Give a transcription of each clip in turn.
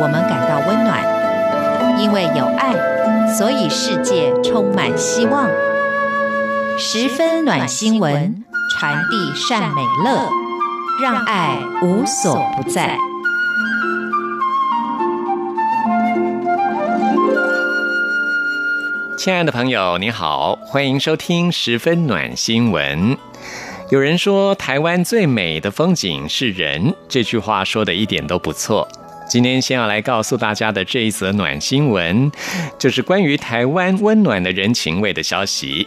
我们感到温暖，因为有爱，所以世界充满希望。十分暖新闻，传递善美乐，让爱无所不在。亲爱的朋友，你好，欢迎收听十分暖新闻。有人说，台湾最美的风景是人，这句话说的一点都不错。今天先要来告诉大家的这一则暖新闻，就是关于台湾温暖的人情味的消息。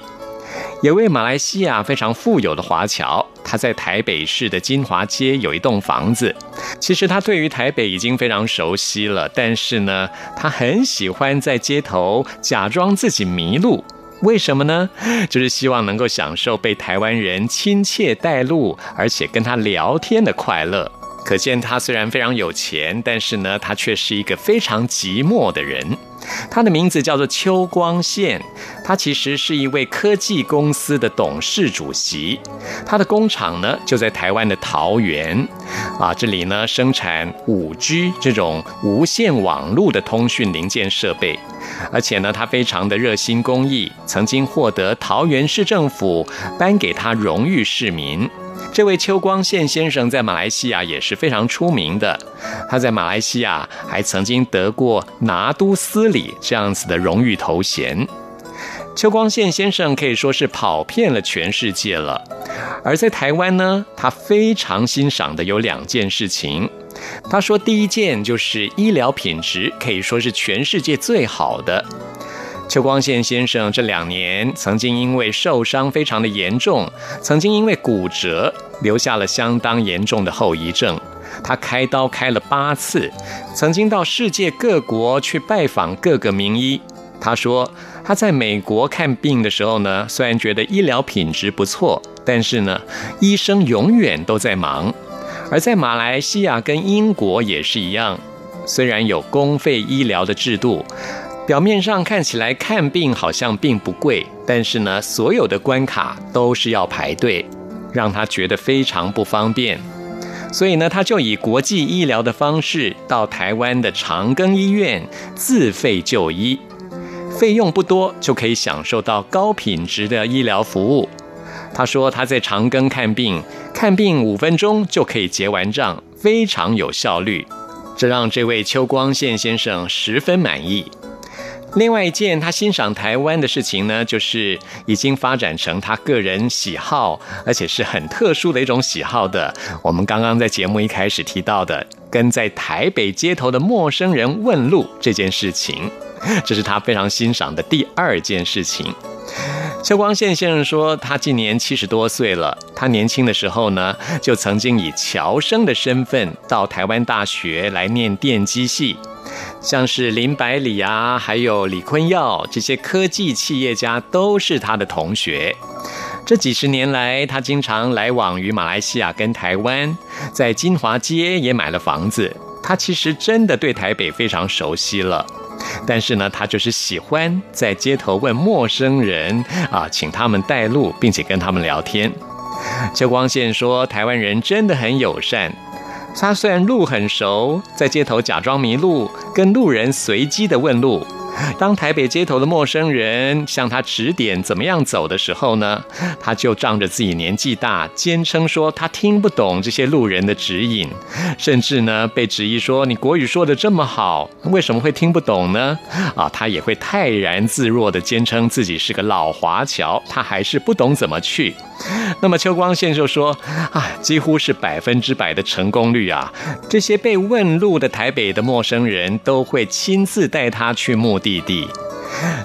有位马来西亚非常富有的华侨，他在台北市的金华街有一栋房子。其实他对于台北已经非常熟悉了，但是呢，他很喜欢在街头假装自己迷路。为什么呢？就是希望能够享受被台湾人亲切带路，而且跟他聊天的快乐。可见他虽然非常有钱，但是呢，他却是一个非常寂寞的人。他的名字叫做邱光宪，他其实是一位科技公司的董事主席。他的工厂呢就在台湾的桃园，啊，这里呢生产 5G 这种无线网络的通讯零件设备，而且呢他非常的热心公益，曾经获得桃园市政府颁给他荣誉市民。这位邱光宪先生在马来西亚也是非常出名的，他在马来西亚还曾经得过拿督斯里这样子的荣誉头衔。邱光宪先生可以说是跑遍了全世界了，而在台湾呢，他非常欣赏的有两件事情。他说，第一件就是医疗品质可以说是全世界最好的。邱光宪先生这两年曾经因为受伤非常的严重，曾经因为骨折留下了相当严重的后遗症。他开刀开了八次，曾经到世界各国去拜访各个名医。他说他在美国看病的时候呢，虽然觉得医疗品质不错，但是呢，医生永远都在忙。而在马来西亚跟英国也是一样，虽然有公费医疗的制度。表面上看起来看病好像并不贵，但是呢，所有的关卡都是要排队，让他觉得非常不方便。所以呢，他就以国际医疗的方式到台湾的长庚医院自费就医，费用不多就可以享受到高品质的医疗服务。他说他在长庚看病，看病五分钟就可以结完账，非常有效率，这让这位邱光宪先生十分满意。另外一件他欣赏台湾的事情呢，就是已经发展成他个人喜好，而且是很特殊的一种喜好的。我们刚刚在节目一开始提到的，跟在台北街头的陌生人问路这件事情，这是他非常欣赏的第二件事情。邱光宪先生说，他今年七十多岁了，他年轻的时候呢，就曾经以侨生的身份到台湾大学来念电机系。像是林百里啊，还有李坤耀这些科技企业家都是他的同学。这几十年来，他经常来往于马来西亚跟台湾，在金华街也买了房子。他其实真的对台北非常熟悉了，但是呢，他就是喜欢在街头问陌生人啊，请他们带路，并且跟他们聊天。邱光宪说，台湾人真的很友善。他虽然路很熟，在街头假装迷路，跟路人随机的问路。当台北街头的陌生人向他指点怎么样走的时候呢，他就仗着自己年纪大，坚称说他听不懂这些路人的指引，甚至呢被质疑说，你国语说得这么好，为什么会听不懂呢？啊，他也会泰然自若地坚称自己是个老华侨，他还是不懂怎么去。那么邱光宪就说啊，几乎是百分之百的成功率啊，这些被问路的台北的陌生人都会亲自带他去目弟弟。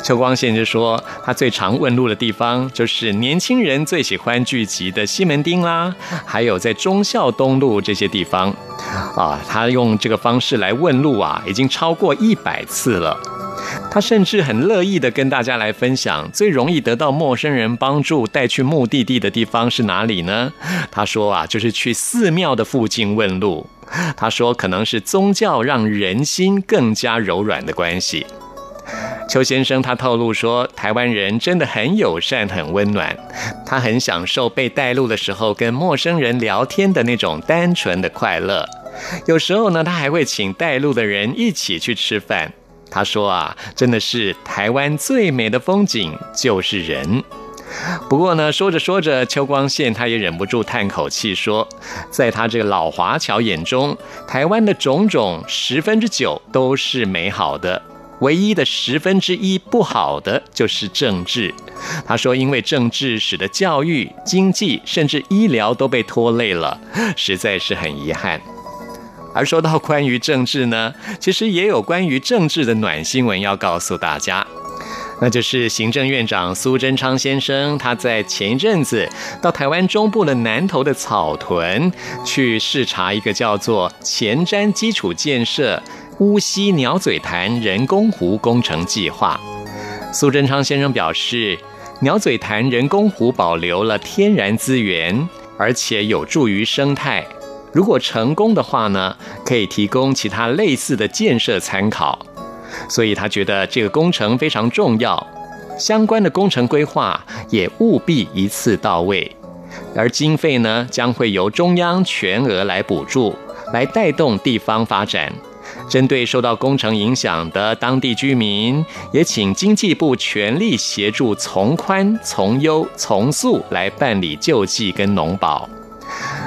邱光宪就说，他最常问路的地方就是年轻人最喜欢聚集的西门町啦，还有在忠孝东路这些地方。啊，他用这个方式来问路啊，已经超过一百次了。他甚至很乐意的跟大家来分享，最容易得到陌生人帮助带去目的地的地方是哪里呢？他说啊，就是去寺庙的附近问路。他说，可能是宗教让人心更加柔软的关系。邱先生他透露说，台湾人真的很友善、很温暖，他很享受被带路的时候跟陌生人聊天的那种单纯的快乐。有时候呢，他还会请带路的人一起去吃饭。他说啊，真的是台湾最美的风景就是人。不过呢，说着说着，邱光宪他也忍不住叹口气说，在他这个老华侨眼中，台湾的种种十分之九都是美好的。唯一的十分之一不好的就是政治。他说，因为政治使得教育、经济甚至医疗都被拖累了，实在是很遗憾。而说到关于政治呢，其实也有关于政治的暖新闻要告诉大家，那就是行政院长苏贞昌先生，他在前一阵子到台湾中部的南投的草屯去视察一个叫做前瞻基础建设。乌溪鸟嘴潭人工湖工程计划，苏贞昌先生表示，鸟嘴潭人工湖保留了天然资源，而且有助于生态。如果成功的话呢，可以提供其他类似的建设参考。所以他觉得这个工程非常重要，相关的工程规划也务必一次到位，而经费呢，将会由中央全额来补助，来带动地方发展。针对受到工程影响的当地居民，也请经济部全力协助从宽、从优、从速来办理救济跟农保。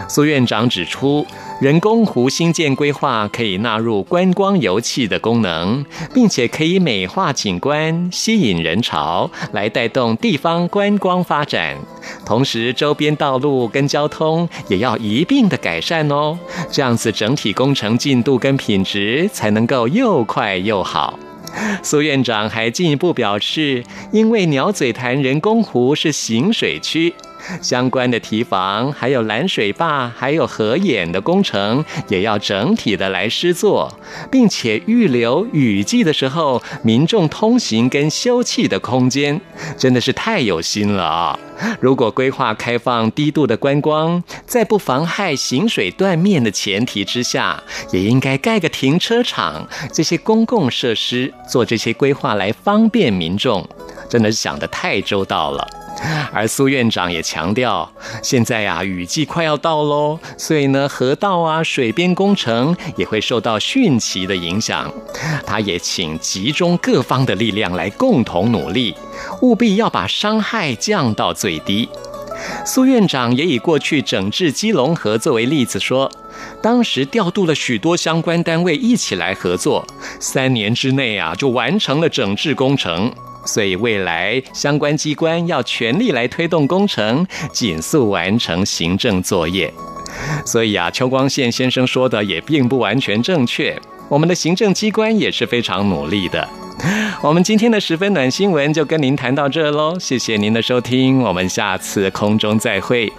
苏院长指出，人工湖新建规划可以纳入观光游憩的功能，并且可以美化景观、吸引人潮，来带动地方观光发展。同时，周边道路跟交通也要一并的改善哦，这样子整体工程进度跟品质才能够又快又好。苏院长还进一步表示，因为鸟嘴潭人工湖是行水区。相关的堤防，还有拦水坝，还有河眼的工程，也要整体的来施作，并且预留雨季的时候民众通行跟休憩的空间，真的是太有心了啊！如果规划开放低度的观光，在不妨害行水断面的前提之下，也应该盖个停车场，这些公共设施做这些规划来方便民众，真的是想得太周到了。而苏院长也强调，现在呀，雨季快要到喽，所以呢，河道啊、水边工程也会受到汛期的影响。他也请集中各方的力量来共同努力，务必要把伤害降到最低。苏院长也以过去整治基隆河作为例子说，当时调度了许多相关单位一起来合作，三年之内啊，就完成了整治工程。所以未来相关机关要全力来推动工程，尽速完成行政作业。所以啊，邱光宪先生说的也并不完全正确。我们的行政机关也是非常努力的。我们今天的十分暖新闻就跟您谈到这喽，谢谢您的收听，我们下次空中再会。